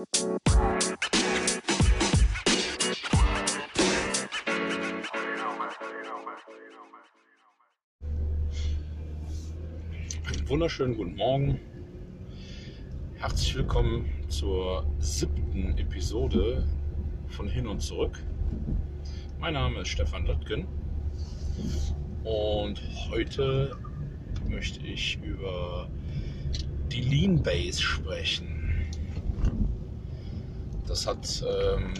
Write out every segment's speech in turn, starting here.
Einen wunderschönen guten Morgen. Herzlich willkommen zur siebten Episode von Hin und Zurück. Mein Name ist Stefan Löttgen und heute möchte ich über die Lean Base sprechen. Das hat ähm,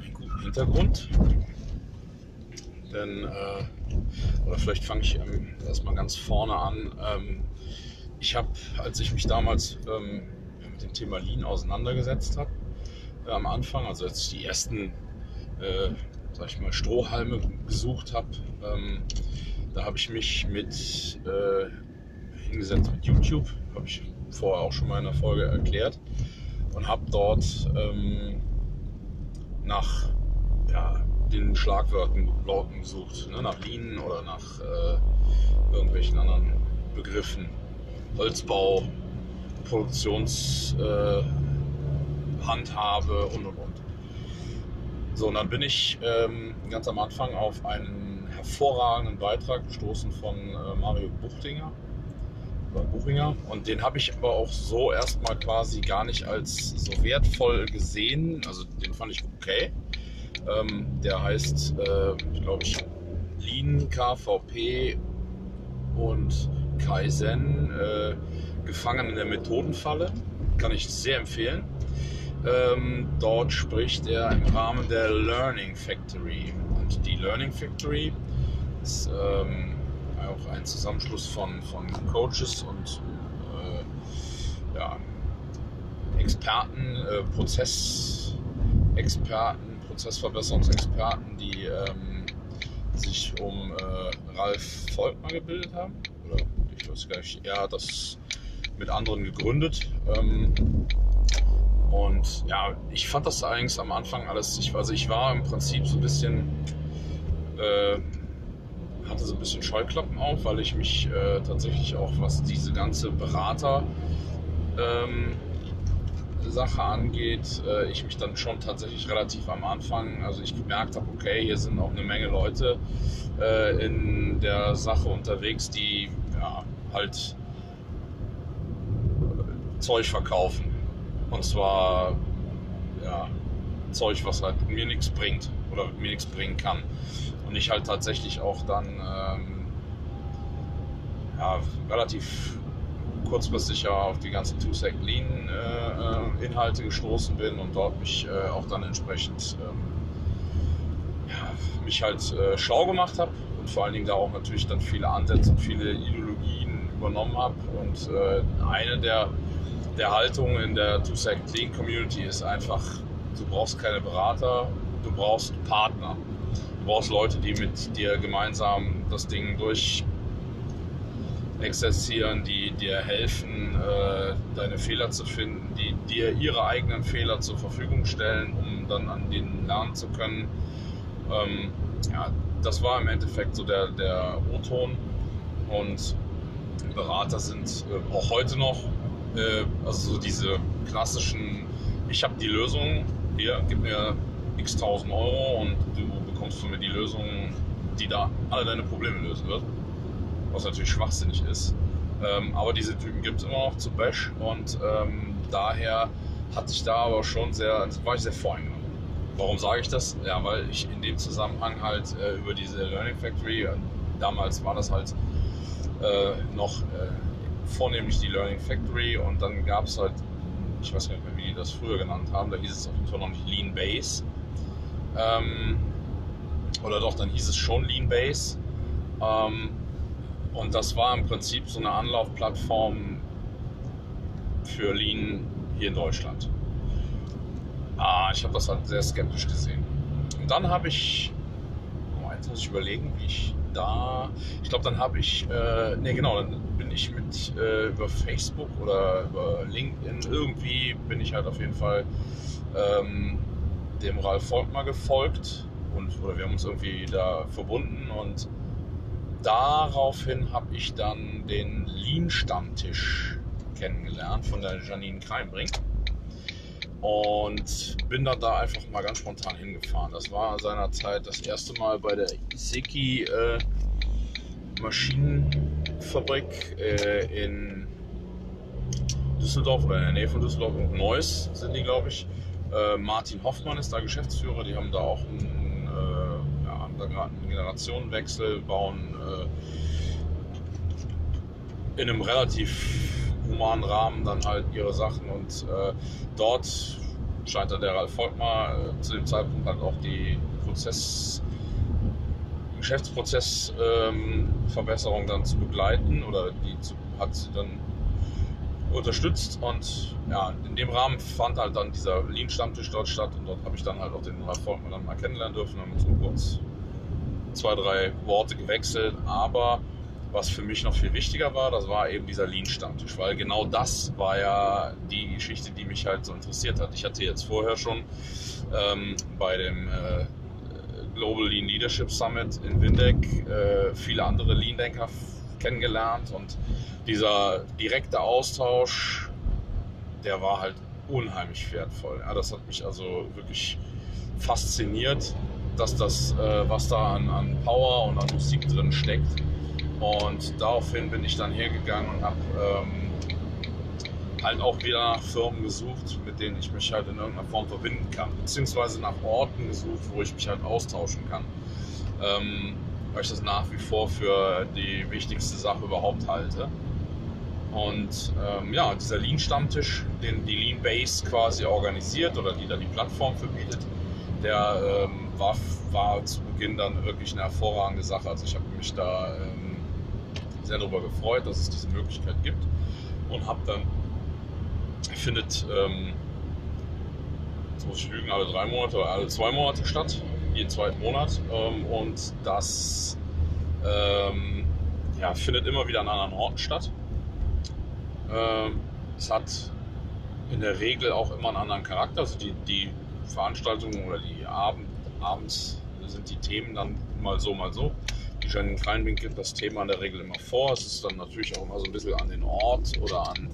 einen guten Hintergrund, denn äh, oder vielleicht fange ich ähm, erstmal ganz vorne an. Ähm, ich habe, als ich mich damals ähm, mit dem Thema Lean auseinandergesetzt habe, äh, am Anfang, also als ich die ersten, äh, sag ich mal, Strohhalme gesucht habe, ähm, da habe ich mich mit äh, hingesetzt mit YouTube, habe ich vorher auch schon mal in einer Folge erklärt und habe dort ähm, nach ja, den Schlagwörtern gesucht, ne, nach Lean oder nach äh, irgendwelchen anderen Begriffen. Holzbau, Produktionshandhabe äh, und und und. So, und dann bin ich ähm, ganz am Anfang auf einen hervorragenden Beitrag gestoßen von äh, Mario Buchtinger. Buchinger und den habe ich aber auch so erstmal quasi gar nicht als so wertvoll gesehen. Also den fand ich okay. Ähm, der heißt, äh, glaube ich, Lean, KVP und Kaizen, äh, gefangen in der Methodenfalle. Kann ich sehr empfehlen. Ähm, dort spricht er im Rahmen der Learning Factory. Und die Learning Factory ist ähm, auch ein Zusammenschluss von, von Coaches und äh, ja, Experten, äh, Prozessexperten, Prozessverbesserungsexperten, die ähm, sich um äh, Ralf Volkmar gebildet haben. Oder ich weiß gar nicht, er hat das mit anderen gegründet. Ähm, und ja, ich fand das eigentlich am Anfang alles, ich, also ich war im Prinzip so ein bisschen, äh, hatte so ein bisschen Scheuklappen auf, weil ich mich äh, tatsächlich auch, was diese ganze Berater, ähm, Sache angeht, äh, ich mich dann schon tatsächlich relativ am Anfang, also ich gemerkt habe, okay, hier sind auch eine Menge Leute äh, in der Sache unterwegs, die ja, halt Zeug verkaufen. Und zwar ja, Zeug, was halt mir nichts bringt oder mir nichts bringen kann. Und ich halt tatsächlich auch dann ähm, ja, relativ kurzfristig ja auf die ganzen Two-Sec Lean äh, Inhalte gestoßen bin und dort mich äh, auch dann entsprechend ähm, ja, mich halt äh, schlau gemacht habe und vor allen Dingen da auch natürlich dann viele Ansätze und viele Ideologien übernommen habe. Und äh, eine der, der Haltungen in der Two-Sec Clean Community ist einfach, du brauchst keine Berater, du brauchst Partner. Brauchst Leute, die mit dir gemeinsam das Ding durch exerzieren, die dir helfen, äh, deine Fehler zu finden, die dir ihre eigenen Fehler zur Verfügung stellen, um dann an denen lernen zu können. Ähm, ja, das war im Endeffekt so der, der O-Ton und Berater sind äh, auch heute noch, äh, also so diese klassischen, ich habe die Lösung, hier, gib mir x tausend Euro und du bekommst von mir die Lösung, die da alle deine Probleme lösen wird was natürlich schwachsinnig ist. Ähm, aber diese Typen gibt es immer noch zu Bash und ähm, daher hatte ich da aber schon sehr, war ich sehr voreingenommen. Warum sage ich das? Ja, weil ich in dem Zusammenhang halt äh, über diese Learning Factory, äh, damals war das halt äh, noch äh, vornehmlich die Learning Factory und dann gab es halt, ich weiß nicht mehr, wie die das früher genannt haben, da hieß es auf jeden Fall noch nicht Lean Base. Ähm, oder doch, dann hieß es schon Lean Base. Ähm, und das war im Prinzip so eine Anlaufplattform für Lean hier in Deutschland. Ah, ich habe das halt sehr skeptisch gesehen. Und dann habe ich, jetzt muss ich überlegen, wie ich da, ich glaube, dann habe ich, äh, ne genau, dann bin ich mit äh, über Facebook oder über LinkedIn irgendwie bin ich halt auf jeden Fall ähm, dem Ralf Volkmar gefolgt und oder wir haben uns irgendwie da verbunden und daraufhin habe ich dann den Lean-Stammtisch kennengelernt von der Janine Kreimbrink. und bin dann da einfach mal ganz spontan hingefahren. Das war seinerzeit das erste Mal bei der Iseki äh, Maschinenfabrik äh, in Düsseldorf oder in der Nähe von Düsseldorf und Neuss sind die, glaube ich. Äh, Martin Hoffmann ist da Geschäftsführer. Die haben da auch einen, äh, ja, haben da gerade einen Generationenwechsel, bauen äh, in einem relativ humanen Rahmen dann halt ihre Sachen und äh, dort scheint dann der Ralf Volkmar äh, zu dem Zeitpunkt halt auch die Prozess Geschäftsprozessverbesserung ähm, dann zu begleiten oder die zu, hat sie dann unterstützt und ja, in dem Rahmen fand halt dann dieser Lean-Stammtisch dort statt und dort habe ich dann halt auch den Ralf Volkmann dann mal kennenlernen dürfen, haben uns so kurz zwei, drei Worte gewechselt, aber was für mich noch viel wichtiger war, das war eben dieser Lean-Stammtisch, weil genau das war ja die Geschichte, die mich halt so interessiert hat. Ich hatte jetzt vorher schon ähm, bei dem äh, Global Lean Leadership Summit in Windeck äh, viele andere Lean-Denker kennengelernt und dieser direkte Austausch, der war halt unheimlich wertvoll. Ja, das hat mich also wirklich fasziniert, dass das, äh, was da an, an Power und an Musik drin steckt, und daraufhin bin ich dann hergegangen und habe ähm, halt auch wieder nach Firmen gesucht, mit denen ich mich halt in irgendeiner Form verbinden kann. Beziehungsweise nach Orten gesucht, wo ich mich halt austauschen kann. Ähm, weil ich das nach wie vor für die wichtigste Sache überhaupt halte. Und ähm, ja, dieser Lean-Stammtisch, den die Lean Base quasi organisiert oder die da die Plattform verbietet, der ähm, war, war zu Beginn dann wirklich eine hervorragende Sache. Also ich habe mich da ähm, sehr darüber gefreut, dass es diese Möglichkeit gibt und habe dann, findet, ähm, jetzt muss ich lügen, alle drei Monate oder alle zwei Monate statt, jeden zweiten Monat ähm, und das ähm, ja, findet immer wieder an anderen Orten statt. Ähm, es hat in der Regel auch immer einen anderen Charakter, also die, die Veranstaltungen oder die Abend, abends sind die Themen dann mal so, mal so. Janine Kleinwink gibt das Thema in der Regel immer vor. Es ist dann natürlich auch immer so ein bisschen an den Ort oder an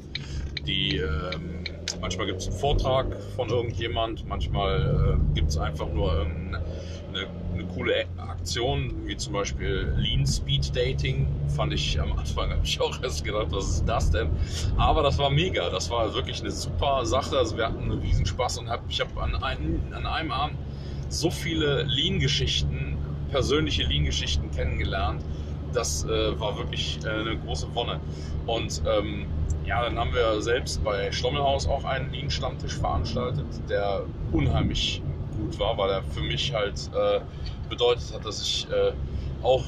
die. Ähm, manchmal gibt es einen Vortrag von irgendjemand, manchmal äh, gibt es einfach nur eine, eine, coole Aktion, wie zum Beispiel Lean Speed Dating. Fand ich am Anfang, habe ich auch erst gedacht, was ist das denn? Aber das war mega. Das war wirklich eine super Sache. Also wir hatten einen Riesenspaß und hab, ich habe an, einem, an einem Abend so viele Lean-Geschichten persönliche Lean-Geschichten kennengelernt. Das äh, war wirklich äh, eine große Wonne. Und ähm, ja, dann haben wir selbst bei Stommelhaus auch einen Lean-Stammtisch veranstaltet, der unheimlich gut war, weil er für mich halt äh, bedeutet hat, dass ich äh, auch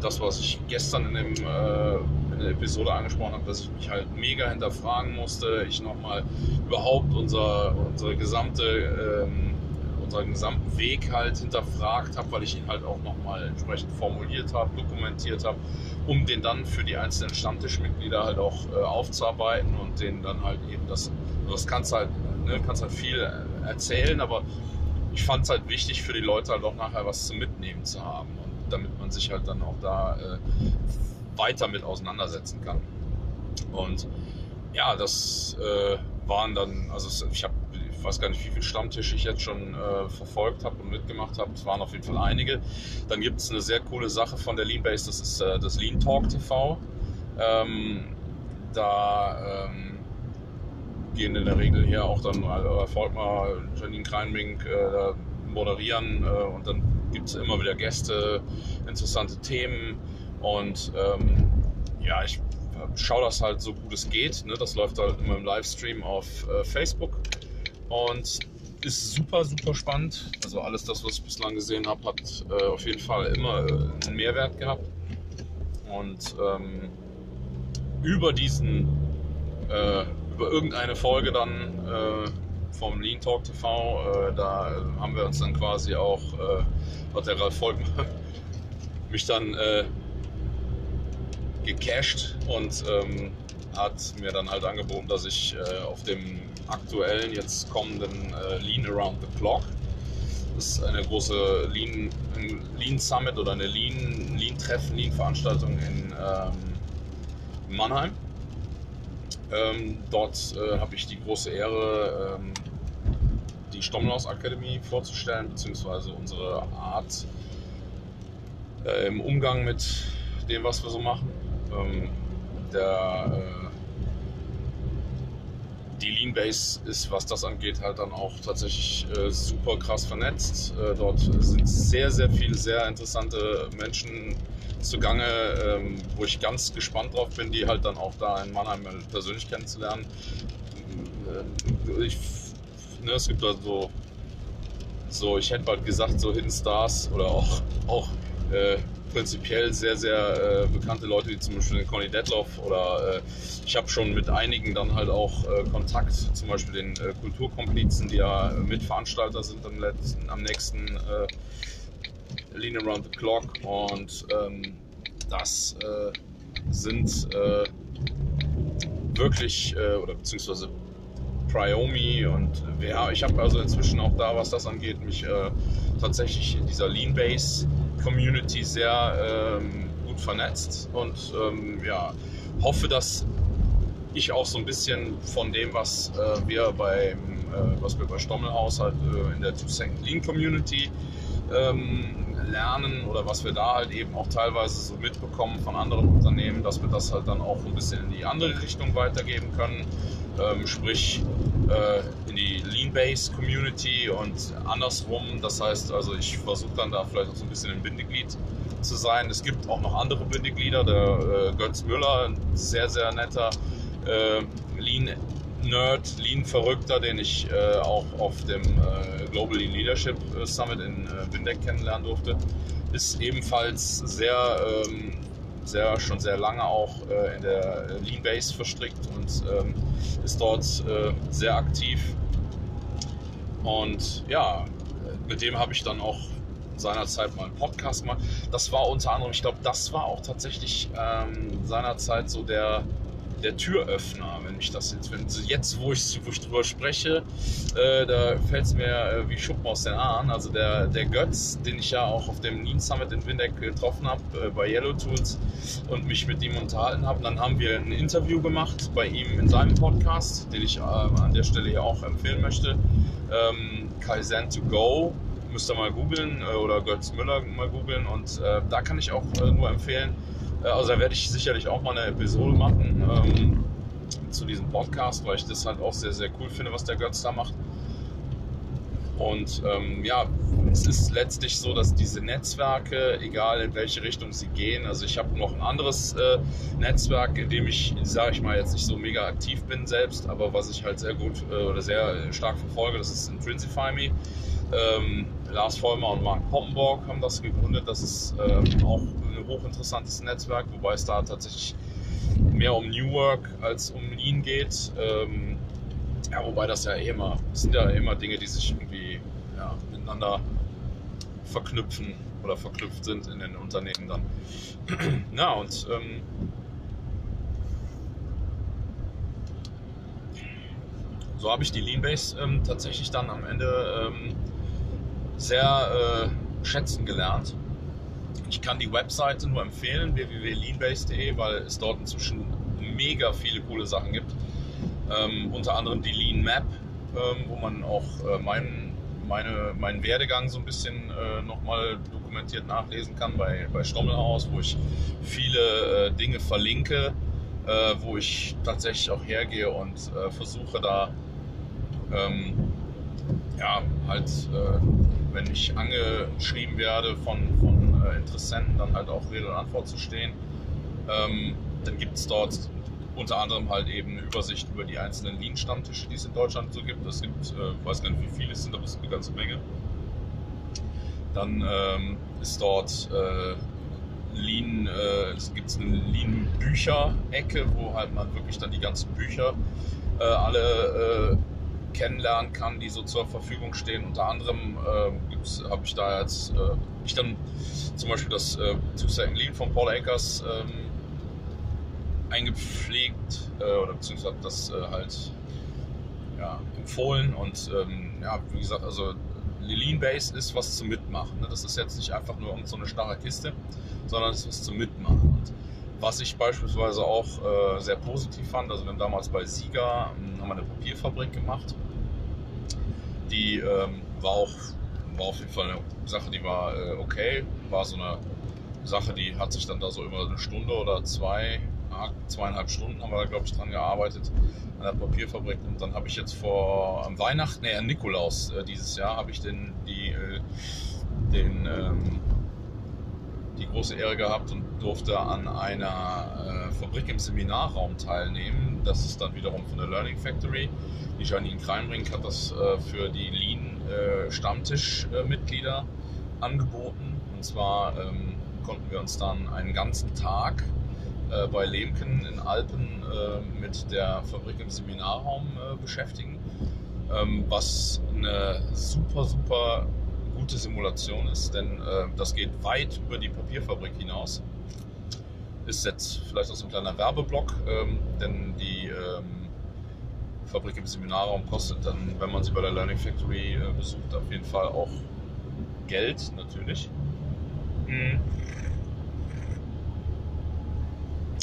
das, was ich gestern in, dem, äh, in der Episode angesprochen habe, dass ich mich halt mega hinterfragen musste. Ich nochmal überhaupt unser, unsere gesamte ähm, unseren gesamten Weg halt hinterfragt habe, weil ich ihn halt auch nochmal entsprechend formuliert habe, dokumentiert habe, um den dann für die einzelnen Stammtischmitglieder halt auch äh, aufzuarbeiten und denen dann halt eben das, das kannst halt, ne, kannst halt viel erzählen, aber ich fand es halt wichtig für die Leute halt auch nachher was zu mitnehmen zu haben und damit man sich halt dann auch da äh, weiter mit auseinandersetzen kann. Und ja, das äh, waren dann, also ich habe weiß gar nicht, wie viele Stammtische ich jetzt schon äh, verfolgt habe und mitgemacht habe. Es waren auf jeden Fall einige. Dann gibt es eine sehr coole Sache von der Leanbase, das ist äh, das Lean Talk TV. Ähm, da ähm, gehen in der Regel hier auch dann äh, Volkmar, Janine Kreinmink äh, moderieren äh, und dann gibt es immer wieder Gäste, interessante Themen und ähm, ja, ich schaue das halt so gut es geht. Ne? Das läuft halt immer im Livestream auf äh, Facebook. Und ist super, super spannend. Also alles das, was ich bislang gesehen habe, hat äh, auf jeden Fall immer äh, einen Mehrwert gehabt. Und ähm, über diesen, äh, über irgendeine Folge dann äh, vom Lean Talk TV, äh, da haben wir uns dann quasi auch, äh, hat der Ralf Volkmann mich dann gecached und ähm, hat mir dann halt angeboten, dass ich auf dem aktuellen, jetzt kommenden äh, Lean Around the Clock. Das ist eine große Lean, Lean Summit oder eine Lean, Lean Veranstaltung in ähm, Mannheim. Ähm, dort äh, habe ich die große Ehre, ähm, die Stommelhaus Akademie vorzustellen, beziehungsweise unsere Art äh, im Umgang mit dem, was wir so machen. Ähm, der, äh, die Lean Base ist, was das angeht, halt dann auch tatsächlich äh, super krass vernetzt. Äh, dort sind sehr, sehr viele sehr interessante Menschen zugange, ähm, wo ich ganz gespannt drauf bin, die halt dann auch da in Mannheim persönlich kennenzulernen. Äh, ich, ne, es gibt also so, so, ich hätte bald gesagt, so Hidden Stars oder auch, auch äh, prinzipiell sehr, sehr äh, bekannte Leute, wie zum Beispiel den Conny Detloff oder äh, ich habe schon mit einigen dann halt auch äh, Kontakt, zum Beispiel den äh, Kulturkomplizen, die ja Mitveranstalter sind am, letzten, am nächsten äh, Lean Around the Clock und ähm, das äh, sind wirklich, oder beziehungsweise Priomi und ja, ich habe also inzwischen auch da, was das angeht, mich tatsächlich in dieser Lean Base Community sehr ähm, gut vernetzt und ähm, ja, hoffe, dass ich auch so ein bisschen von dem, was äh, wir beim, äh, was wir bei Stommelhaus halt äh, in der Two Second Lean Community ähm, lernen oder was wir da halt eben auch teilweise so mitbekommen von anderen Unternehmen, dass wir das halt dann auch ein bisschen in die andere Richtung weitergeben können. Ähm, sprich in die Lean Base Community und andersrum. Das heißt also, ich versuche dann da vielleicht auch so ein bisschen ein Bindeglied zu sein. Es gibt auch noch andere Bindeglieder. Der äh, Götz Müller, ein sehr, sehr netter äh, Lean Nerd, Lean Verrückter, den ich äh, auch auf dem äh, Global Lean Leadership äh, Summit in äh, Windeck kennenlernen durfte, ist ebenfalls sehr, ähm, sehr schon sehr lange auch äh, in der Lean Base verstrickt und ähm, ist dort äh, sehr aktiv. Und ja, mit dem habe ich dann auch seinerzeit mal einen Podcast gemacht. Das war unter anderem, ich glaube, das war auch tatsächlich ähm, seinerzeit so der der Türöffner, wenn ich das jetzt, wenn, jetzt wo ich, wo ich drüber spreche, äh, da fällt es mir äh, wie Schuppen aus den Haaren. Also der, der Götz, den ich ja auch auf dem Lean Summit in Windeck getroffen habe, äh, bei Yellow Tools und mich mit ihm unterhalten habe. Dann haben wir ein Interview gemacht bei ihm in seinem Podcast, den ich äh, an der Stelle hier auch empfehlen möchte. Ähm, Kaizen to go. Müsst ihr mal googeln äh, oder Götz Müller mal googeln und äh, da kann ich auch nur empfehlen, äh, also da werde ich sicherlich auch mal eine Episode machen ähm, zu diesem Podcast, weil ich das halt auch sehr, sehr cool finde, was der Götz da macht. Und ähm, ja, es ist letztlich so, dass diese Netzwerke, egal in welche Richtung sie gehen, also ich habe noch ein anderes äh, Netzwerk, in dem ich, sage ich mal, jetzt nicht so mega aktiv bin selbst, aber was ich halt sehr gut äh, oder sehr stark verfolge, das ist Intrinsify Me. Ähm, Lars Vollmer und Mark Poppenborg haben das gegründet. Das ist ähm, auch hochinteressantes Netzwerk, wobei es da tatsächlich mehr um New Work als um Lean geht. Ähm, ja, wobei das ja immer, sind ja immer Dinge, die sich irgendwie ja, miteinander verknüpfen oder verknüpft sind in den Unternehmen dann. Na und ähm, so habe ich die Lean Base ähm, tatsächlich dann am Ende ähm, sehr äh, schätzen gelernt. Ich kann die Webseite nur empfehlen, www.leanbase.de, weil es dort inzwischen mega viele coole Sachen gibt. Ähm, unter anderem die Lean Map, ähm, wo man auch äh, meinen, meine, meinen Werdegang so ein bisschen äh, nochmal dokumentiert nachlesen kann bei, bei Stommelhaus, wo ich viele äh, Dinge verlinke, äh, wo ich tatsächlich auch hergehe und äh, versuche da ähm, ja, halt äh, wenn ich angeschrieben werde von, von äh, Interessenten, dann halt auch Rede und Antwort zu stehen. Ähm, dann gibt es dort unter anderem halt eben eine Übersicht über die einzelnen Lean-Stammtische, die es in Deutschland so gibt. Es gibt, äh, ich weiß gar nicht, wie viele es sind, aber es ist eine ganze Menge. Dann ähm, ist dort äh, Lean, äh, es gibt eine Lean-Bücher-Ecke, wo halt man wirklich dann die ganzen Bücher äh, alle äh, kennenlernen kann, die so zur Verfügung stehen. Unter anderem äh, habe ich da jetzt äh, ich dann zum Beispiel das äh, Two Second Lean von Paul Akers ähm, eingepflegt äh, oder beziehungsweise das äh, halt ja, empfohlen und ähm, ja, wie gesagt, also Lean Base ist was zum Mitmachen. Ne? Das ist jetzt nicht einfach nur so eine starre Kiste, sondern es ist was zum Mitmachen. Und was ich beispielsweise auch äh, sehr positiv fand, also wir haben damals bei Sieger ähm, haben wir eine Papierfabrik gemacht die ähm, war auch war auf jeden Fall eine Sache, die war äh, okay. War so eine Sache, die hat sich dann da so über eine Stunde oder zwei, zweieinhalb Stunden haben wir da, glaube ich, dran gearbeitet an der Papierfabrik. Und dann habe ich jetzt vor am Weihnachten, nee, an Nikolaus äh, dieses Jahr, habe ich den, die, äh, den, ähm, die große Ehre gehabt und durfte an einer äh, Fabrik im Seminarraum teilnehmen. Das ist dann wiederum von der Learning Factory. Die Janine Kreinbrink hat das äh, für die Lean äh, Stammtischmitglieder angeboten. Und zwar ähm, konnten wir uns dann einen ganzen Tag äh, bei Lemken in Alpen äh, mit der Fabrik im Seminarraum äh, beschäftigen, ähm, was eine super, super gute Simulation ist, denn äh, das geht weit über die Papierfabrik hinaus. Ist jetzt vielleicht auch so ein kleiner Werbeblock, ähm, denn die ähm, Fabrik im Seminarraum kostet dann, wenn man sie bei der Learning Factory äh, besucht, auf jeden Fall auch Geld natürlich. Mhm.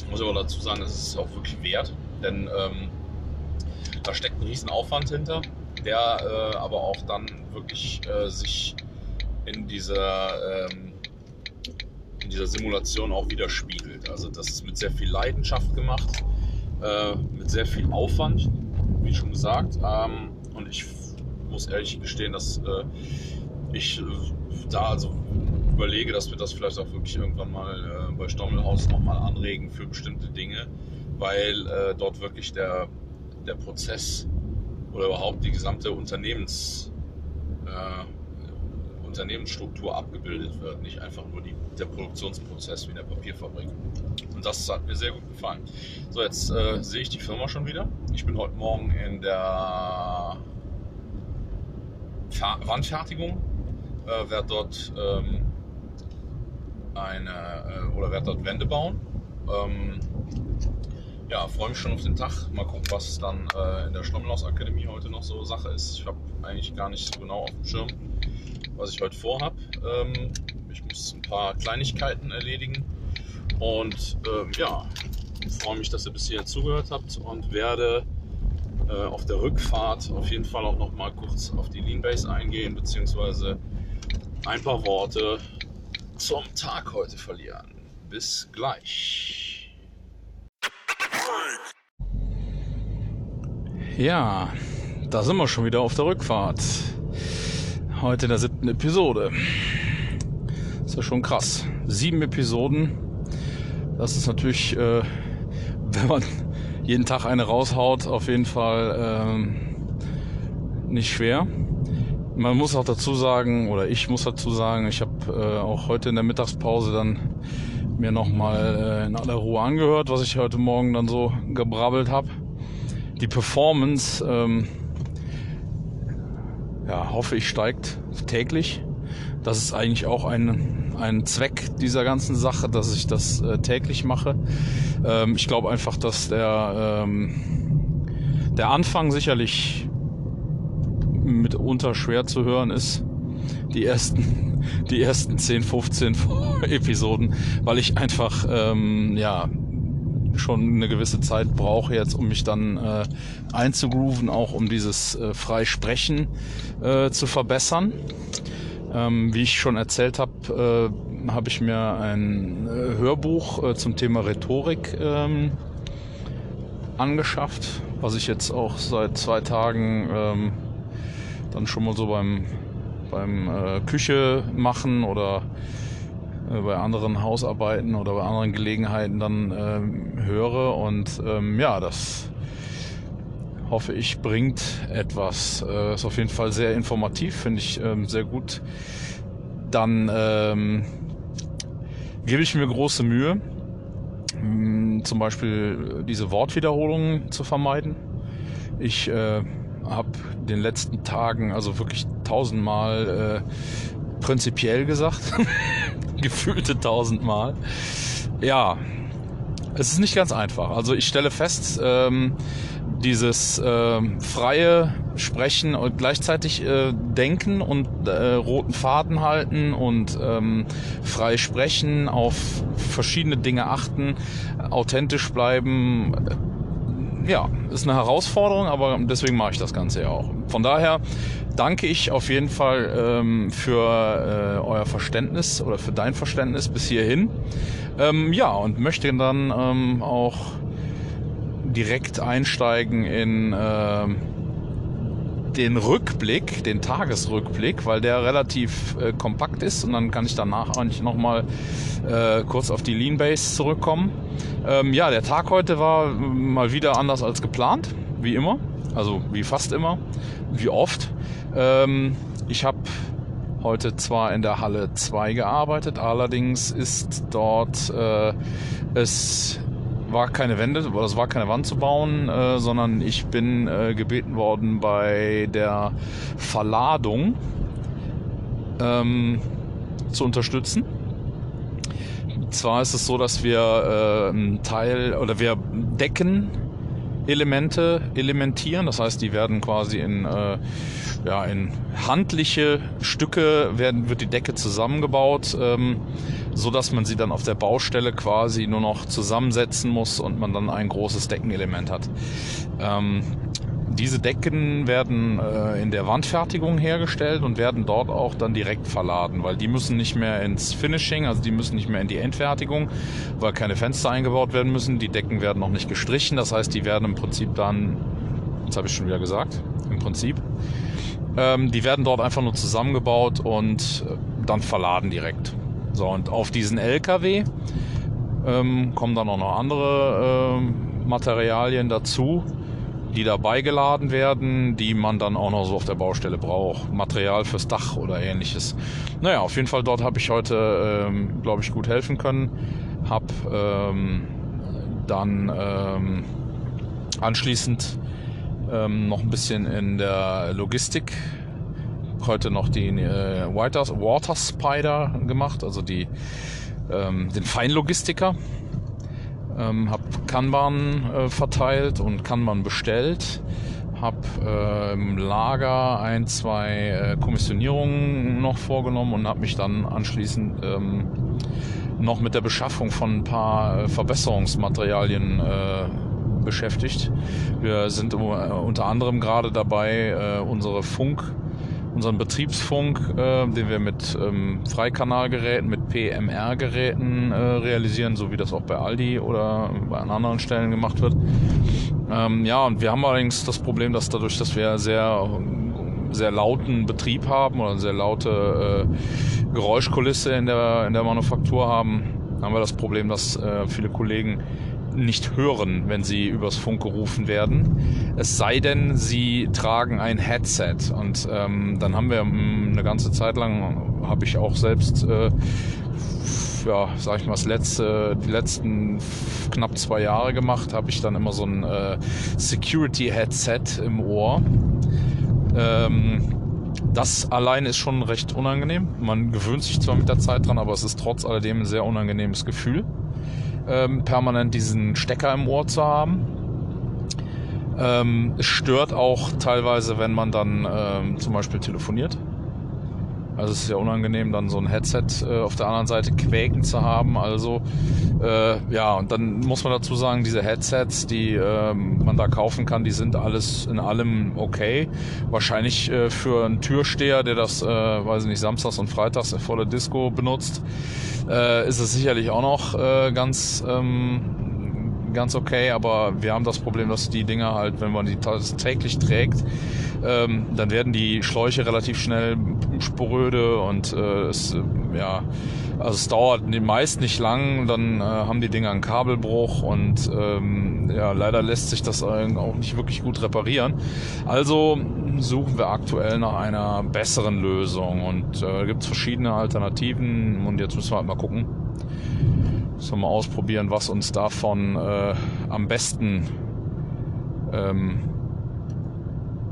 Muss aber dazu sagen, es ist auch wirklich wert, denn ähm, da steckt ein riesen Aufwand hinter, der äh, aber auch dann wirklich äh, sich in dieser, ähm, in dieser Simulation auch widerspiegelt. Also das ist mit sehr viel Leidenschaft gemacht, äh, mit sehr viel Aufwand, wie schon gesagt. Ähm, und ich muss ehrlich gestehen, dass äh, ich äh, da also überlege, dass wir das vielleicht auch wirklich irgendwann mal äh, bei Stommelhaus nochmal anregen für bestimmte Dinge, weil dort wirklich der, der Prozess oder überhaupt die gesamte Unternehmens, äh, Unternehmensstruktur abgebildet wird, nicht einfach nur die, der Produktionsprozess wie in der Papierfabrik. Und das hat mir sehr gut gefallen. So, jetzt äh, sehe ich die Firma schon wieder. Ich bin heute Morgen in der Wandfertigung, äh, werde dort ähm, eine äh, oder werde dort Wände bauen. Ähm, ja, freue mich schon auf den Tag. Mal gucken, was dann äh, in der Stommelhaus Akademie heute noch so Sache ist. Ich habe eigentlich gar nicht so genau auf dem Schirm, was ich heute vorhabe. Ähm, ich muss ein paar Kleinigkeiten erledigen und ähm, ja, freue mich, dass ihr bis hierhin zugehört habt und werde äh, auf der Rückfahrt auf jeden Fall auch noch mal kurz auf die Lean Base eingehen, beziehungsweise ein paar Worte zum Tag heute verlieren. Bis gleich. Ja, da sind wir schon wieder auf der Rückfahrt. Heute in der siebten Episode. Ist ja schon krass. Sieben Episoden. Das ist natürlich, äh, wenn man jeden Tag eine raushaut, auf jeden Fall ähm, nicht schwer. Man muss auch dazu sagen, oder ich muss dazu sagen, ich habe äh, auch heute in der Mittagspause dann mir nochmal äh, in aller Ruhe angehört, was ich heute Morgen dann so gebrabbelt habe. Die Performance, ähm, ja, hoffe ich, steigt täglich. Das ist eigentlich auch ein, ein Zweck dieser ganzen Sache, dass ich das äh, täglich mache. Ähm, ich glaube einfach, dass der, ähm, der Anfang sicherlich mitunter schwer zu hören ist. Die ersten, die ersten 10, 15 Episoden, weil ich einfach, ähm, ja, schon eine gewisse Zeit brauche jetzt, um mich dann äh, einzugrooven, auch um dieses äh, Freisprechen äh, zu verbessern. Ähm, wie ich schon erzählt habe, äh, habe ich mir ein äh, Hörbuch äh, zum Thema Rhetorik ähm, angeschafft, was ich jetzt auch seit zwei Tagen ähm, dann schon mal so beim, beim äh, Küche machen oder äh, bei anderen Hausarbeiten oder bei anderen Gelegenheiten dann ähm, höre. Und ähm, ja, das hoffe ich bringt etwas. Äh, ist auf jeden Fall sehr informativ, finde ich ähm, sehr gut. Dann ähm, gebe ich mir große Mühe, mh, zum Beispiel diese Wortwiederholungen zu vermeiden. Ich äh, habe den letzten Tagen also wirklich tausendmal äh, prinzipiell gesagt. Gefühlte tausendmal. Ja, es ist nicht ganz einfach. Also ich stelle fest, ähm, dieses äh, freie Sprechen und gleichzeitig äh, denken und äh, roten Faden halten und ähm, frei sprechen, auf verschiedene Dinge achten, authentisch bleiben, ja, ist eine Herausforderung, aber deswegen mache ich das Ganze ja auch. Von daher danke ich auf jeden Fall ähm, für äh, euer Verständnis oder für dein Verständnis bis hierhin. Ähm, ja, und möchte dann ähm, auch direkt einsteigen in äh, den Rückblick, den Tagesrückblick, weil der relativ äh, kompakt ist und dann kann ich danach eigentlich nochmal äh, kurz auf die Lean Base zurückkommen. Ähm, ja, der Tag heute war mal wieder anders als geplant, wie immer, also wie fast immer, wie oft. Ähm, ich habe heute zwar in der Halle 2 gearbeitet, allerdings ist dort äh, es war keine Wände, das war keine Wand zu bauen, äh, sondern ich bin äh, gebeten worden bei der Verladung ähm, zu unterstützen. Zwar ist es so, dass wir äh, Teil oder wir decken Elemente elementieren, das heißt, die werden quasi in äh, ja, in handliche Stücke werden, wird die Decke zusammengebaut, ähm, so dass man sie dann auf der Baustelle quasi nur noch zusammensetzen muss und man dann ein großes Deckenelement hat. Ähm, diese Decken werden äh, in der Wandfertigung hergestellt und werden dort auch dann direkt verladen, weil die müssen nicht mehr ins Finishing, also die müssen nicht mehr in die Endfertigung, weil keine Fenster eingebaut werden müssen. Die Decken werden noch nicht gestrichen, das heißt, die werden im Prinzip dann, jetzt habe ich schon wieder gesagt, im Prinzip, ähm, die werden dort einfach nur zusammengebaut und äh, dann verladen direkt. So, und auf diesen LKW ähm, kommen dann auch noch andere äh, Materialien dazu, die dabei geladen werden, die man dann auch noch so auf der Baustelle braucht. Material fürs Dach oder ähnliches. Naja, auf jeden Fall dort habe ich heute, ähm, glaube ich, gut helfen können. Hab ähm, dann ähm, anschließend ähm, noch ein bisschen in der Logistik. Heute noch den äh, Water Spider gemacht, also die, ähm, den Feinlogistiker. Ähm, hab Kanban äh, verteilt und Kanban bestellt. Hab äh, im Lager ein, zwei äh, Kommissionierungen noch vorgenommen und habe mich dann anschließend ähm, noch mit der Beschaffung von ein paar äh, Verbesserungsmaterialien äh, beschäftigt. Wir sind unter anderem gerade dabei, äh, unsere Funk, unseren Betriebsfunk, äh, den wir mit ähm, Freikanalgeräten, mit PMR-Geräten realisieren, so wie das auch bei Aldi oder bei anderen Stellen gemacht wird. Ähm, ja, und wir haben allerdings das Problem, dass dadurch, dass wir sehr sehr lauten Betrieb haben oder eine sehr laute äh, Geräuschkulisse in der, in der Manufaktur haben, haben wir das Problem, dass äh, viele Kollegen nicht hören, wenn sie übers Funk gerufen werden. Es sei denn, sie tragen ein Headset. Und ähm, dann haben wir hm, eine ganze Zeit lang, habe ich auch selbst, äh, ja, sag ich mal, das letzte, die letzten knapp zwei Jahre gemacht, habe ich dann immer so ein äh, Security-Headset im Ohr. Ähm, das allein ist schon recht unangenehm. Man gewöhnt sich zwar mit der Zeit dran, aber es ist trotz alledem ein sehr unangenehmes Gefühl ähm, permanent diesen Stecker im Ohr zu haben. Ähm, es stört auch teilweise, wenn man dann ähm, zum Beispiel telefoniert. Also es ist ja unangenehm, dann so ein Headset äh, auf der anderen Seite quäken zu haben. Also äh, ja, und dann muss man dazu sagen, diese Headsets, die äh, man da kaufen kann, die sind alles in allem okay. Wahrscheinlich äh, für einen Türsteher, der das, äh, weiß ich nicht, samstags und freitags in voller Disco benutzt, äh, ist es sicherlich auch noch äh, ganz ähm, ganz okay, aber wir haben das Problem, dass die Dinger halt, wenn man die täglich trägt, ähm, dann werden die Schläuche relativ schnell sporöde und äh, es, ja, also es dauert meist nicht lang, dann äh, haben die Dinger einen Kabelbruch und ähm, ja, leider lässt sich das auch nicht wirklich gut reparieren. Also suchen wir aktuell nach einer besseren Lösung und äh, gibt es verschiedene Alternativen und jetzt müssen wir halt mal gucken, Wir mal ausprobieren, was uns davon äh, am besten, ähm,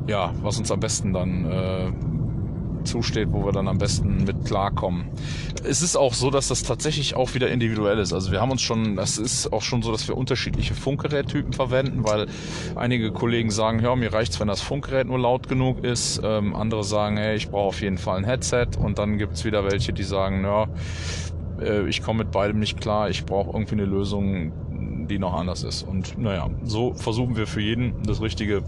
ja, was uns am besten dann äh, zusteht, wo wir dann am besten mit klarkommen. Es ist auch so, dass das tatsächlich auch wieder individuell ist. Also wir haben uns schon, das ist auch schon so, dass wir unterschiedliche Funkgerättypen verwenden, weil einige Kollegen sagen, ja, mir reicht's, wenn das Funkgerät nur laut genug ist. Ähm, andere sagen, hey, ich brauche auf jeden Fall ein Headset. Und dann gibt's wieder welche, die sagen, ja, äh, ich komme mit beidem nicht klar, ich brauche irgendwie eine Lösung, die noch anders ist. Und naja, so versuchen wir für jeden das Richtige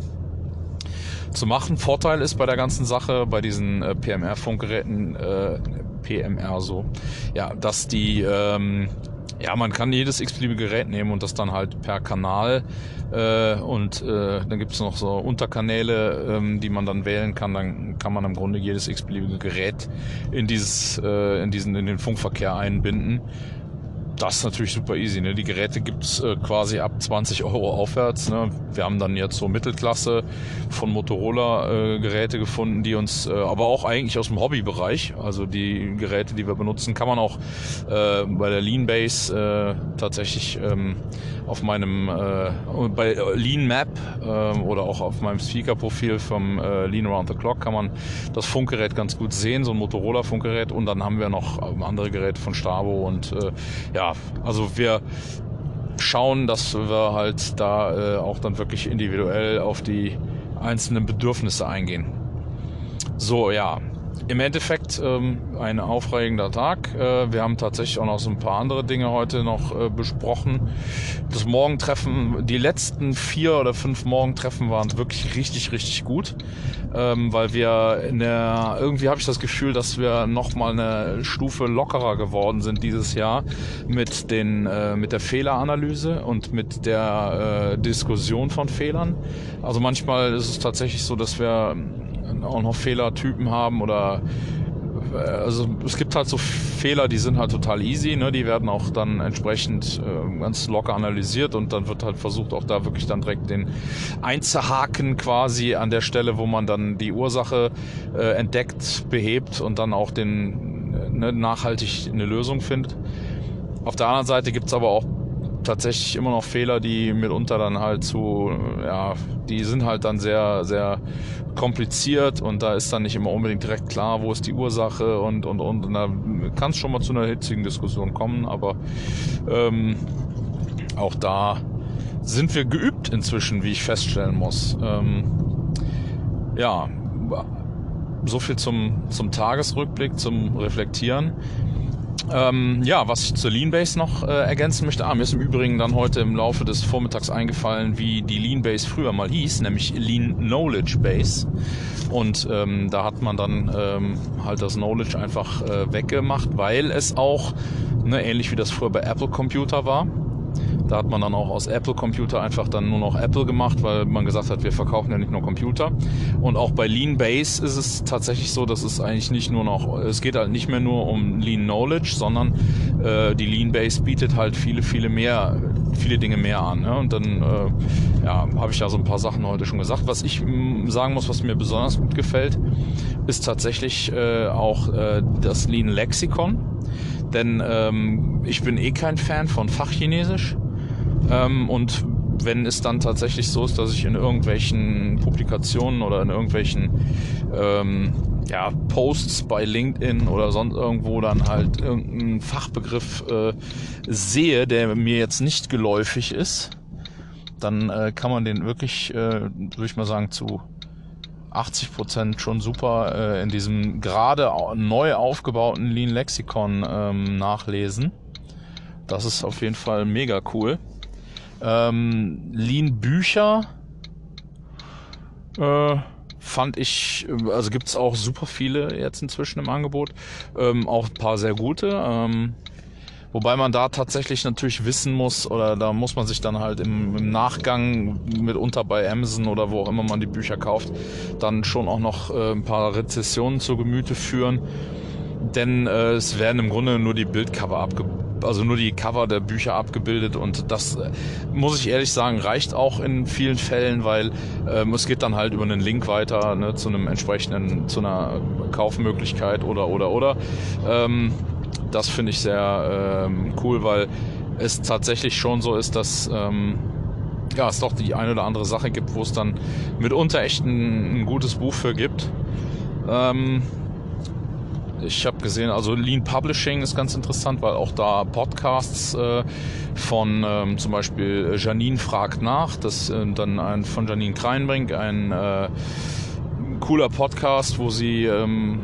zu machen. Vorteil ist bei der ganzen Sache, bei diesen äh, PMR-Funkgeräten, äh, PMR so, ja, dass die ähm, ja, man kann jedes x-beliebige Gerät nehmen und das dann halt per Kanal äh, und äh, dann gibt's noch so Unterkanäle, ähm, die man dann wählen kann. Dann kann man im Grunde jedes x-beliebige Gerät in dieses, äh, in diesen, in den Funkverkehr einbinden das ist natürlich super easy. Ne? Die Geräte gibt's äh, quasi ab 20 Euro aufwärts. Ne? Wir haben dann jetzt so Mittelklasse von Motorola äh, Geräte gefunden, die uns, äh, aber auch eigentlich aus dem Hobbybereich, also die Geräte, die wir benutzen, kann man auch äh, bei der Leanbase äh, tatsächlich ähm, auf meinem äh, bei Lean Map äh, oder auch auf meinem Speaker-Profil vom äh, Lean Around the Clock kann man das Funkgerät ganz gut sehen, so ein Motorola Funkgerät und dann haben wir noch andere Geräte von Stabo und äh, ja also wir schauen, dass wir halt da äh, auch dann wirklich individuell auf die einzelnen Bedürfnisse eingehen. So, ja, im Endeffekt ähm, ein aufregender Tag. Äh, wir haben tatsächlich auch noch so ein paar andere Dinge heute noch äh, besprochen. Das Morgentreffen, die letzten vier oder fünf Morgentreffen waren wirklich richtig, richtig gut, ähm, weil wir in der, irgendwie habe ich das Gefühl, dass wir noch mal eine Stufe lockerer geworden sind dieses Jahr mit den, äh, mit der Fehleranalyse und mit der äh, Diskussion von Fehlern. Also manchmal ist es tatsächlich so, dass wir auch noch Fehlertypen haben oder äh, also es gibt halt so Fehler, die sind halt total easy, ne? die werden auch dann entsprechend äh, ganz locker analysiert und dann wird halt versucht auch da wirklich dann direkt den einzuhaken quasi an der Stelle, wo man dann die Ursache äh, entdeckt, behebt und dann auch den äh, ne, nachhaltig eine Lösung findet. Auf der anderen Seite gibt's aber auch tatsächlich immer noch Fehler, die mitunter dann halt zu, ja, die sind halt dann sehr, sehr kompliziert und da ist dann nicht immer unbedingt direkt klar, wo ist die Ursache und, und, und, und da kann es schon mal zu einer hitzigen Diskussion kommen, aber ähm, auch da sind wir geübt inzwischen, wie ich feststellen muss. Ähm, ja, so viel zum, zum Tagesrückblick, zum Reflektieren. Ähm, ja, was ich zur Leanbase noch äh, ergänzen möchte, ah, mir ist im Übrigen dann heute im Laufe des Vormittags eingefallen, wie die Leanbase früher mal hieß, nämlich Lean Knowledge Base. Und ähm, da hat man dann ähm, halt das Knowledge einfach äh, weggemacht, weil es auch, ne, ähnlich wie das früher bei Apple Computer war, da hat man dann auch aus Apple Computer einfach dann nur noch Apple gemacht, weil man gesagt hat, wir verkaufen ja nicht nur Computer. Und auch bei Lean Base ist es tatsächlich so, dass es eigentlich nicht nur noch, es geht halt nicht mehr nur um Lean Knowledge, sondern äh, die Lean Base bietet halt viele, viele mehr, viele Dinge mehr an. Ne? Und dann äh, ja, habe ich ja so ein paar Sachen heute schon gesagt. Was ich sagen muss, was mir besonders gut gefällt, ist tatsächlich äh, auch äh, das Lean Lexikon. Denn ähm, ich bin eh kein Fan von Fachchinesisch. Ähm, und wenn es dann tatsächlich so ist, dass ich in irgendwelchen Publikationen oder in irgendwelchen ähm, ja, Posts bei LinkedIn oder sonst irgendwo dann halt irgendeinen Fachbegriff äh, sehe, der mir jetzt nicht geläufig ist, dann äh, kann man den wirklich, äh, würde ich mal sagen, zu 80 Prozent schon super äh, in diesem gerade neu aufgebauten Lean Lexikon ähm, nachlesen. Das ist auf jeden Fall mega cool. Ähm, Lean Bücher äh, fand ich, also gibt's auch super viele jetzt inzwischen im Angebot. Ähm, auch ein paar sehr gute. Ähm, wobei man da tatsächlich natürlich wissen muss, oder da muss man sich dann halt im, im, Nachgang mitunter bei Amazon oder wo auch immer man die Bücher kauft, dann schon auch noch äh, ein paar Rezessionen zu Gemüte führen. Denn äh, es werden im Grunde nur die Bildcover abgebildet also nur die Cover der Bücher abgebildet und das äh, muss ich ehrlich sagen reicht auch in vielen Fällen, weil ähm, es geht dann halt über einen Link weiter ne, zu einem entsprechenden zu einer Kaufmöglichkeit oder oder oder. Ähm, das finde ich sehr ähm, cool, weil es tatsächlich schon so ist, dass ähm, ja, es doch die eine oder andere Sache gibt, wo es dann mitunter echt ein, ein gutes Buch für gibt. Ähm, ich habe gesehen, also Lean Publishing ist ganz interessant, weil auch da Podcasts äh, von ähm, zum Beispiel Janine fragt nach, das äh, dann ein von Janine Kreinbrink, ein äh, cooler Podcast, wo sie ähm,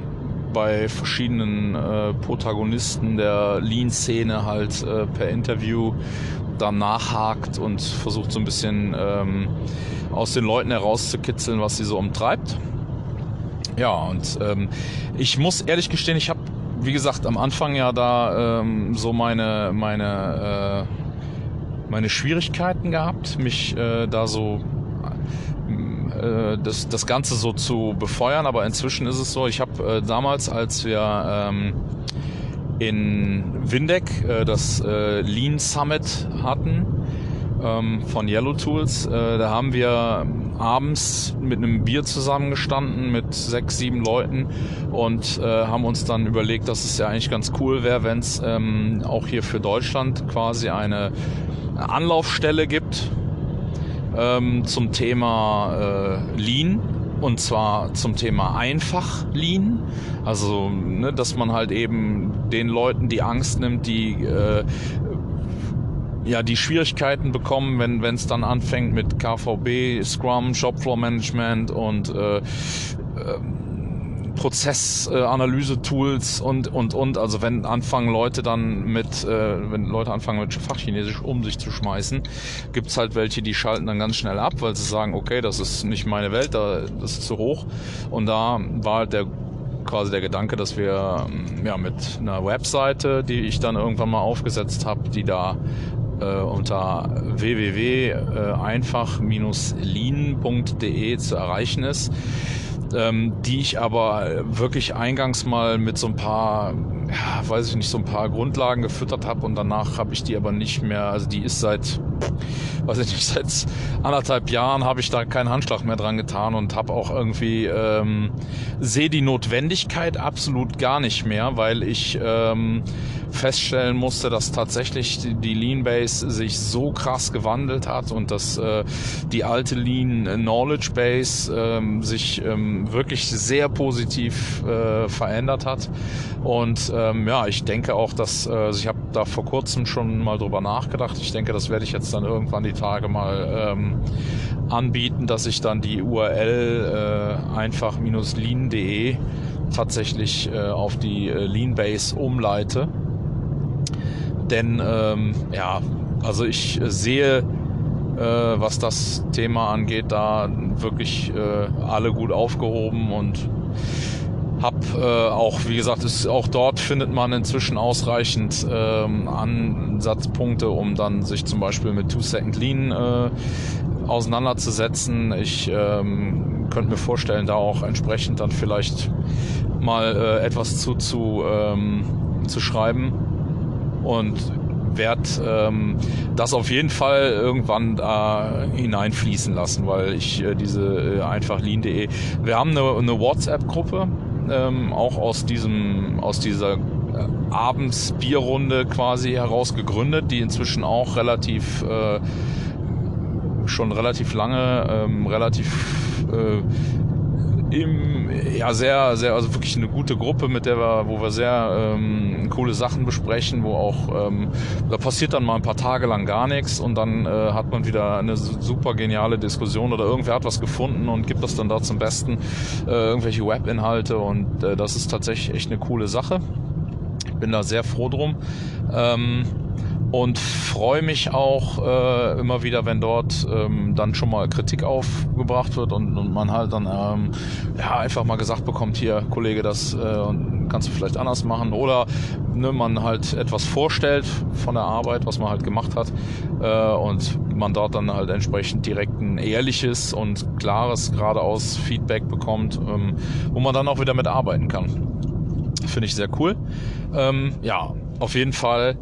bei verschiedenen äh, Protagonisten der Lean-Szene halt äh, per Interview da nachhakt und versucht so ein bisschen ähm, aus den Leuten herauszukitzeln, was sie so umtreibt. Ja, und ähm, ich muss ehrlich gestehen, ich habe, wie gesagt, am Anfang ja da ähm, so meine, meine, äh, meine Schwierigkeiten gehabt, mich äh, da so äh, das, das Ganze so zu befeuern, aber inzwischen ist es so, ich habe äh, damals, als wir ähm, in Windeck äh, das Lean Summit hatten ähm, von Yellow Tools, da haben wir abends mit einem Bier zusammengestanden mit sechs, sieben Leuten und äh, haben uns dann überlegt, dass es ja eigentlich ganz cool wäre, wenn es ähm, auch hier für Deutschland quasi eine Anlaufstelle gibt ähm, zum Thema äh, Lean und zwar zum Thema einfach Lean. Also, ne, dass man halt eben den Leuten die Angst nimmt, die äh, ja, die Schwierigkeiten bekommen, wenn es dann anfängt mit KVB, Scrum, Shopfloor Management und äh, äh, Prozessanalyse-Tools und, und, und. Also wenn anfangen Leute dann mit, äh, wenn Leute anfangen mit Fachchinesisch um sich zu schmeißen, gibt's halt welche, die schalten dann ganz schnell ab, weil sie sagen, okay, das ist nicht meine Welt, da, das ist zu hoch. Und da war halt der quasi der Gedanke, dass wir ähm, ja mit einer Webseite, die ich dann irgendwann mal aufgesetzt habe, die da äh, unter www.einfach-lean.de zu erreichen ist ähm, die ich aber wirklich eingangs mal mit so ein paar, ja, weiß ich nicht, so ein paar Grundlagen gefüttert habe und danach habe ich die aber nicht mehr, also die ist seit, weiß ich nicht, seit anderthalb Jahren habe ich da keinen Handschlag mehr dran getan und habe auch irgendwie, ähm, sehe die Notwendigkeit absolut gar nicht mehr, weil ich ähm, feststellen musste, dass tatsächlich die Lean Base sich so krass gewandelt hat und dass äh, die alte Lean Knowledge Base ähm, sich ähm, wirklich sehr positiv äh, verändert hat. Und ähm, ja, ich denke auch, dass äh, also ich habe da vor kurzem schon mal drüber nachgedacht. Ich denke, das werde ich jetzt dann irgendwann die Tage mal ähm, anbieten, dass ich dann die URL äh, einfach-lean.de tatsächlich äh, auf die äh, Lean Base umleite denn ähm, ja, also ich sehe, äh, was das Thema angeht, da wirklich äh, alle gut aufgehoben und hab äh, auch, wie gesagt, ist, auch dort findet man inzwischen ausreichend ähm, Ansatzpunkte, um dann sich zum Beispiel mit Two Second Lean äh, auseinanderzusetzen. Ich ähm, könnte mir vorstellen, da auch entsprechend dann vielleicht mal äh, etwas zu, zu, ähm, zu schreiben und werde ähm, das auf jeden Fall irgendwann da hineinfließen lassen, weil ich äh, diese äh, einfach lean.de. Wir haben eine, eine WhatsApp-Gruppe, ähm, auch aus diesem, aus dieser äh, Abendsbierrunde quasi heraus gegründet, die inzwischen auch relativ äh, schon relativ lange ähm, relativ äh, im, ja, sehr, sehr, also wirklich eine gute Gruppe, mit der wir, wo wir sehr ähm, coole Sachen besprechen, wo auch, ähm, da passiert dann mal ein paar Tage lang gar nichts und dann äh, hat man wieder eine super geniale Diskussion oder irgendwer hat was gefunden und gibt das dann da zum Besten, äh, irgendwelche Webinhalte und äh, das ist tatsächlich echt eine coole Sache. Bin da sehr froh drum. Ähm, und freue mich auch äh, immer wieder, wenn dort ähm, dann schon mal Kritik aufgebracht wird und, und man halt dann ähm, ja einfach mal gesagt bekommt, hier Kollege, das äh, kannst du vielleicht anders machen oder ne, man halt etwas vorstellt von der Arbeit, was man halt gemacht hat äh, und man dort dann halt entsprechend direkt ein ehrliches und klares geradeaus Feedback bekommt, ähm, wo man dann auch wieder mit arbeiten kann. Finde ich sehr cool. Ähm, ja, auf jeden Fall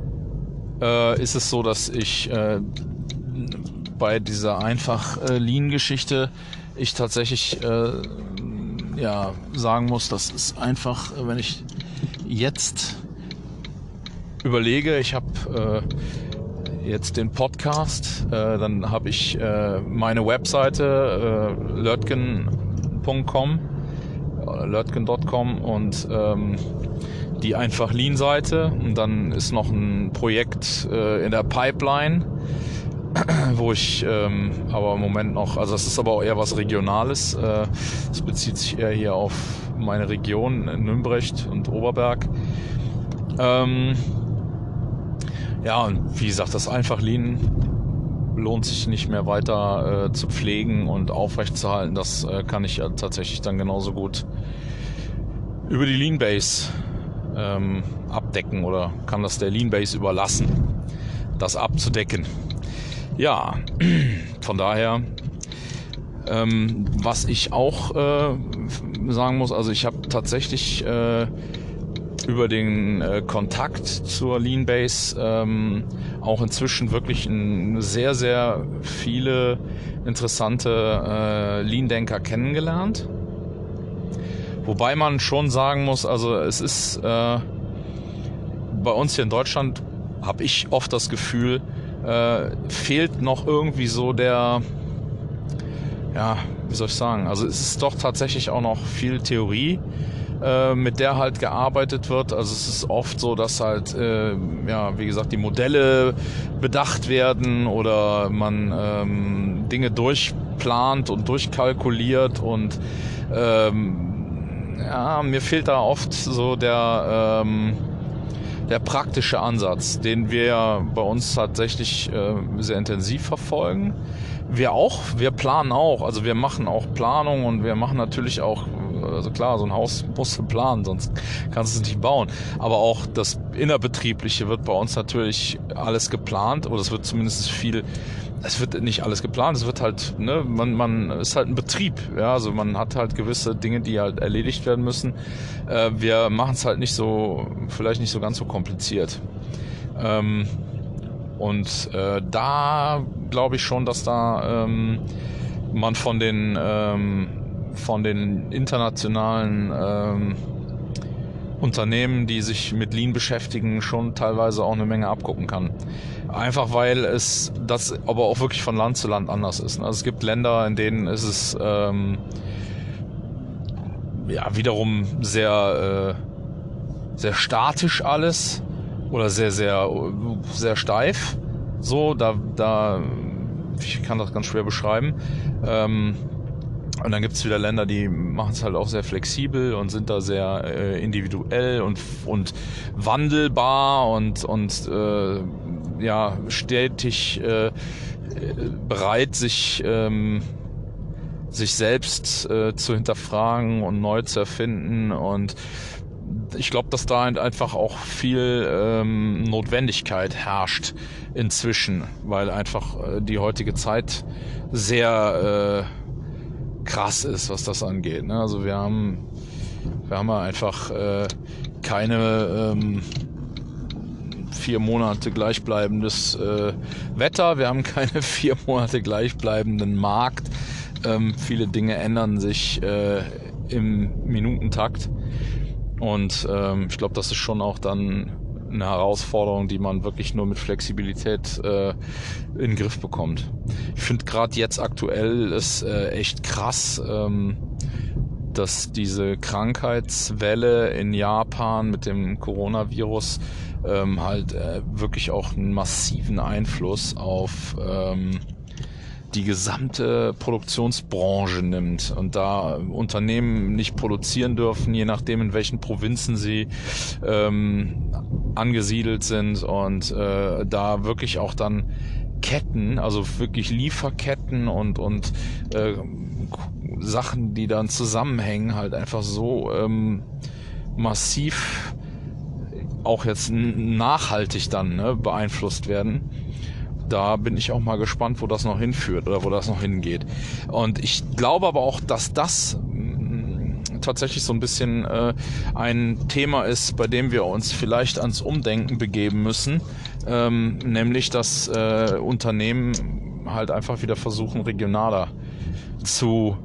äh, ist es so, dass ich äh, bei dieser einfach äh, Lean-Geschichte ich tatsächlich äh, ja sagen muss, das ist einfach, wenn ich jetzt überlege, ich habe äh, jetzt den Podcast, äh, dann habe ich äh, meine Webseite äh, lörtgen.com, äh, lörtgen.com und ähm, die einfach Lean-Seite und dann ist noch ein Projekt äh, in der Pipeline, wo ich ähm, aber im Moment noch, also das ist aber auch eher was Regionales, äh, das äh, bezieht sich eher hier auf meine Region, Nümbrecht und Oberberg. Ähm, Ja, und wie gesagt, das einfach Lean lohnt sich nicht mehr weiter äh, zu pflegen und aufrechtzuerhalten. Das äh, kann ich ja tatsächlich dann genauso gut über die Lean Base ähm, abdecken oder kann das der Lean Base überlassen, das abzudecken. Ja, von daher, ähm, was ich auch äh, sagen muss, also ich habe tatsächlich äh, über den äh, Kontakt zur Lean Base ähm, auch inzwischen wirklich ein, sehr, sehr viele interessante äh, Lean-Denker kennengelernt. Wobei man schon sagen muss, also es ist äh, bei uns hier in Deutschland, habe ich oft das Gefühl, äh, fehlt noch irgendwie so der, ja, wie soll ich sagen, also es ist doch tatsächlich auch noch viel Theorie äh, mit der halt gearbeitet wird. Also es ist oft so, dass halt, äh, ja, wie gesagt, die Modelle bedacht werden oder man ähm, Dinge durchplant und durchkalkuliert und ähm, ja, mir fehlt da oft so der ähm, der praktische Ansatz, den wir bei uns tatsächlich äh, sehr intensiv verfolgen. Wir auch, wir planen auch, also wir machen auch Planung und wir machen natürlich auch also klar, so ein Haus musst du planen, sonst kannst du es nicht bauen. Aber auch das Innerbetriebliche wird bei uns natürlich alles geplant oder es wird zumindest viel es wird nicht alles geplant, es wird halt, ne, man, man ist halt ein Betrieb, ja, also man hat halt gewisse Dinge, die halt erledigt werden müssen. Äh, wir machen es halt nicht so, vielleicht nicht so ganz so kompliziert. Ähm, und äh, da glaube ich schon, dass da ähm, man von den ähm, von den internationalen ähm, Unternehmen, die sich mit Lean beschäftigen, schon teilweise auch eine Menge abgucken kann. Einfach weil es das aber auch wirklich von Land zu Land anders ist. Also es gibt Länder, in denen ist es ähm, ja wiederum sehr äh, sehr statisch alles oder sehr sehr sehr steif. So da da ich kann das ganz schwer beschreiben. Ähm, und dann gibt's wieder Länder, die machen es halt auch sehr flexibel und sind da sehr äh, individuell und, und wandelbar und, und äh, ja, stetig äh, bereit, sich, ähm, sich selbst äh, zu hinterfragen und neu zu erfinden. Und ich glaube, dass da einfach auch viel ähm, Notwendigkeit herrscht inzwischen, weil einfach äh, die heutige Zeit sehr äh, krass ist, was das angeht. Ne? Also wir haben, wir haben ja einfach äh, keine ähm, vier Monate gleichbleibendes äh, Wetter, wir haben keine vier Monate gleichbleibenden Markt. Ähm, viele Dinge ändern sich äh, im Minutentakt. Und ähm, ich glaube, das ist schon auch dann eine Herausforderung, die man wirklich nur mit Flexibilität äh, in den Griff bekommt. Ich finde gerade jetzt aktuell ist äh, echt krass, ähm, dass diese Krankheitswelle in Japan mit dem Coronavirus ähm, halt äh, wirklich auch einen massiven Einfluss auf ähm, die gesamte Produktionsbranche nimmt und da Unternehmen nicht produzieren dürfen, je nachdem in welchen Provinzen sie ähm, angesiedelt sind und äh, da wirklich auch dann Ketten, also wirklich Lieferketten und und äh, Sachen, die dann zusammenhängen, halt einfach so ähm, massiv auch jetzt nachhaltig dann ne, beeinflusst werden da bin ich auch mal gespannt, wo das noch hinführt oder wo das noch hingeht. Und ich glaube aber auch, dass das mm, tatsächlich so ein bisschen äh, ein Thema ist, bei dem wir uns vielleicht ans Umdenken begeben müssen, ähm, nämlich dass äh, Unternehmen halt einfach wieder versuchen, regionaler zu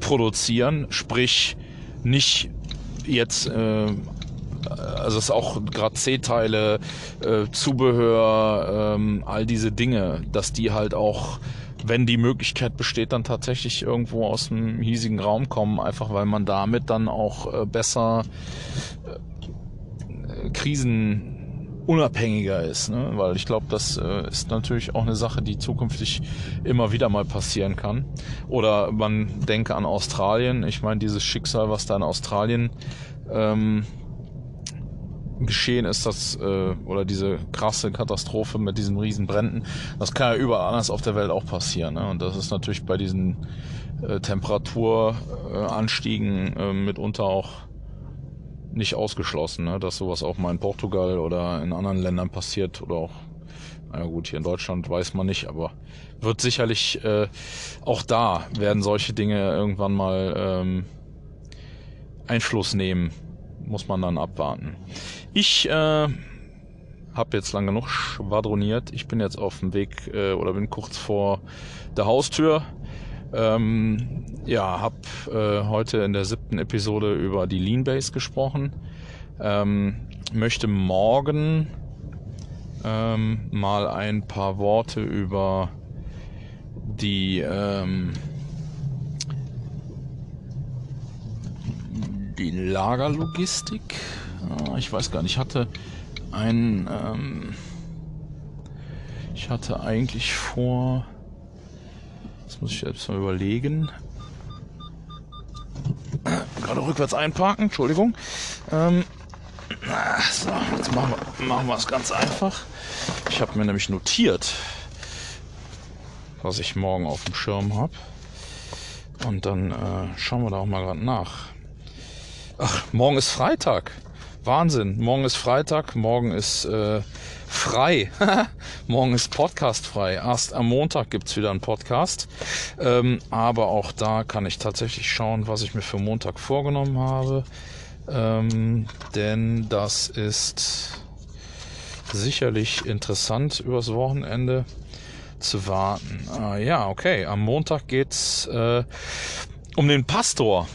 produzieren, sprich nicht jetzt äh, also es ist auch gerade C-Teile, äh, Zubehör, ähm, all diese Dinge, dass die halt auch, wenn die Möglichkeit besteht, dann tatsächlich irgendwo aus dem hiesigen Raum kommen, einfach weil man damit dann auch äh, besser äh, Krisen unabhängiger ist, ne? weil ich glaube, das äh, ist natürlich auch eine Sache, die zukünftig immer wieder mal passieren kann. Oder man denke an Australien. Ich meine, dieses Schicksal, was da in Australien ähm, geschehen ist, das äh, oder diese krasse Katastrophe mit diesen riesen Bränden, das kann ja überall anders auf der Welt auch passieren. Ne? Und das ist natürlich bei diesen äh, Temperaturanstiegen äh, mitunter auch nicht ausgeschlossen, ne? dass sowas auch mal in Portugal oder in anderen Ländern passiert oder auch, naja gut, hier in Deutschland weiß man nicht, aber wird sicherlich äh, auch da werden solche Dinge irgendwann mal ähm, Einfluss nehmen. Muss man dann abwarten. Ich äh, habe jetzt lang genug schwadroniert. Ich bin jetzt auf dem Weg äh, oder bin kurz vor der Haustür. Ähm, ja, habe äh, heute in der siebten Episode über die Lean Base gesprochen. Ähm, möchte morgen ähm, mal ein paar Worte über die ähm, die Lagerlogistik. Ah, ich weiß gar nicht, ich hatte ein ähm, ich hatte eigentlich vor das muss ich selbst mal überlegen. Gerade rückwärts einparken, Entschuldigung. Ähm, so, jetzt machen wir, machen wir es ganz einfach. Ich habe mir nämlich notiert, was ich morgen auf dem Schirm habe. Und dann äh, schauen wir da auch mal gerade nach. Ach, morgen ist Freitag. Wahnsinn. Morgen ist Freitag, morgen ist äh, frei. morgen ist Podcast frei. Erst am Montag gibt's wieder einen Podcast. Ähm, aber auch da kann ich tatsächlich schauen, was ich mir für Montag vorgenommen habe. Ähm, denn das ist sicherlich interessant übers Wochenende zu warten. Ah, ja, okay. Am Montag geht's äh, um den Pastor.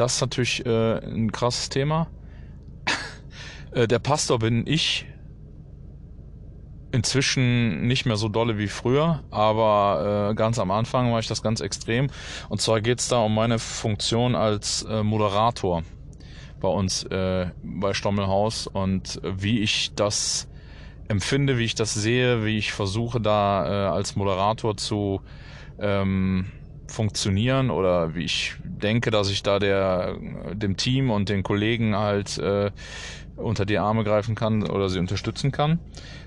Das ist natürlich äh, ein krasses Thema. Äh, der Pastor bin ich inzwischen nicht mehr so dolle wie früher, aber äh, ganz am Anfang war ich das ganz extrem. Und zwar geht's da um meine Funktion als äh, Moderator bei uns äh, bei Stommelhaus und wie ich das empfinde, wie ich das sehe, wie ich versuche da äh, als Moderator zu ähm, funktionieren oder wie ich denke, dass ich da der dem Team und den Kollegen halt äh, unter die Arme greifen kann oder sie unterstützen kann.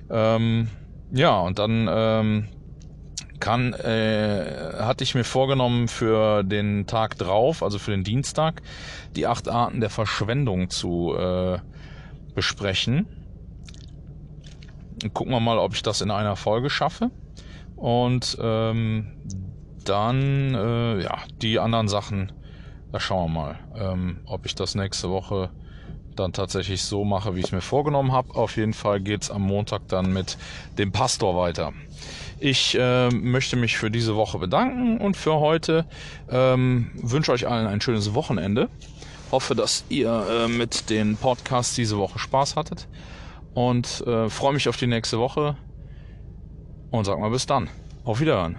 Ähm, ja, und dann ähm, kann, äh, hatte ich mir vorgenommen für den Tag drauf, also für den Dienstag, die acht Arten der Verschwendung zu äh, besprechen. Gucken wir mal, ob ich das in einer Folge schaffe. Und ähm, dann, äh, ja, die anderen Sachen, da schauen wir mal, ähm, ob ich das nächste Woche dann tatsächlich so mache, wie ich es mir vorgenommen habe. Auf jeden Fall geht's am Montag dann mit dem Pastor weiter. Ich äh, möchte mich für diese Woche bedanken und für heute ähm, wünsche euch allen ein schönes Wochenende. Hoffe, dass ihr äh, mit den Podcasts diese Woche Spaß hattet und äh, freue mich auf die nächste Woche und sag mal bis dann. Auf Wiederhören.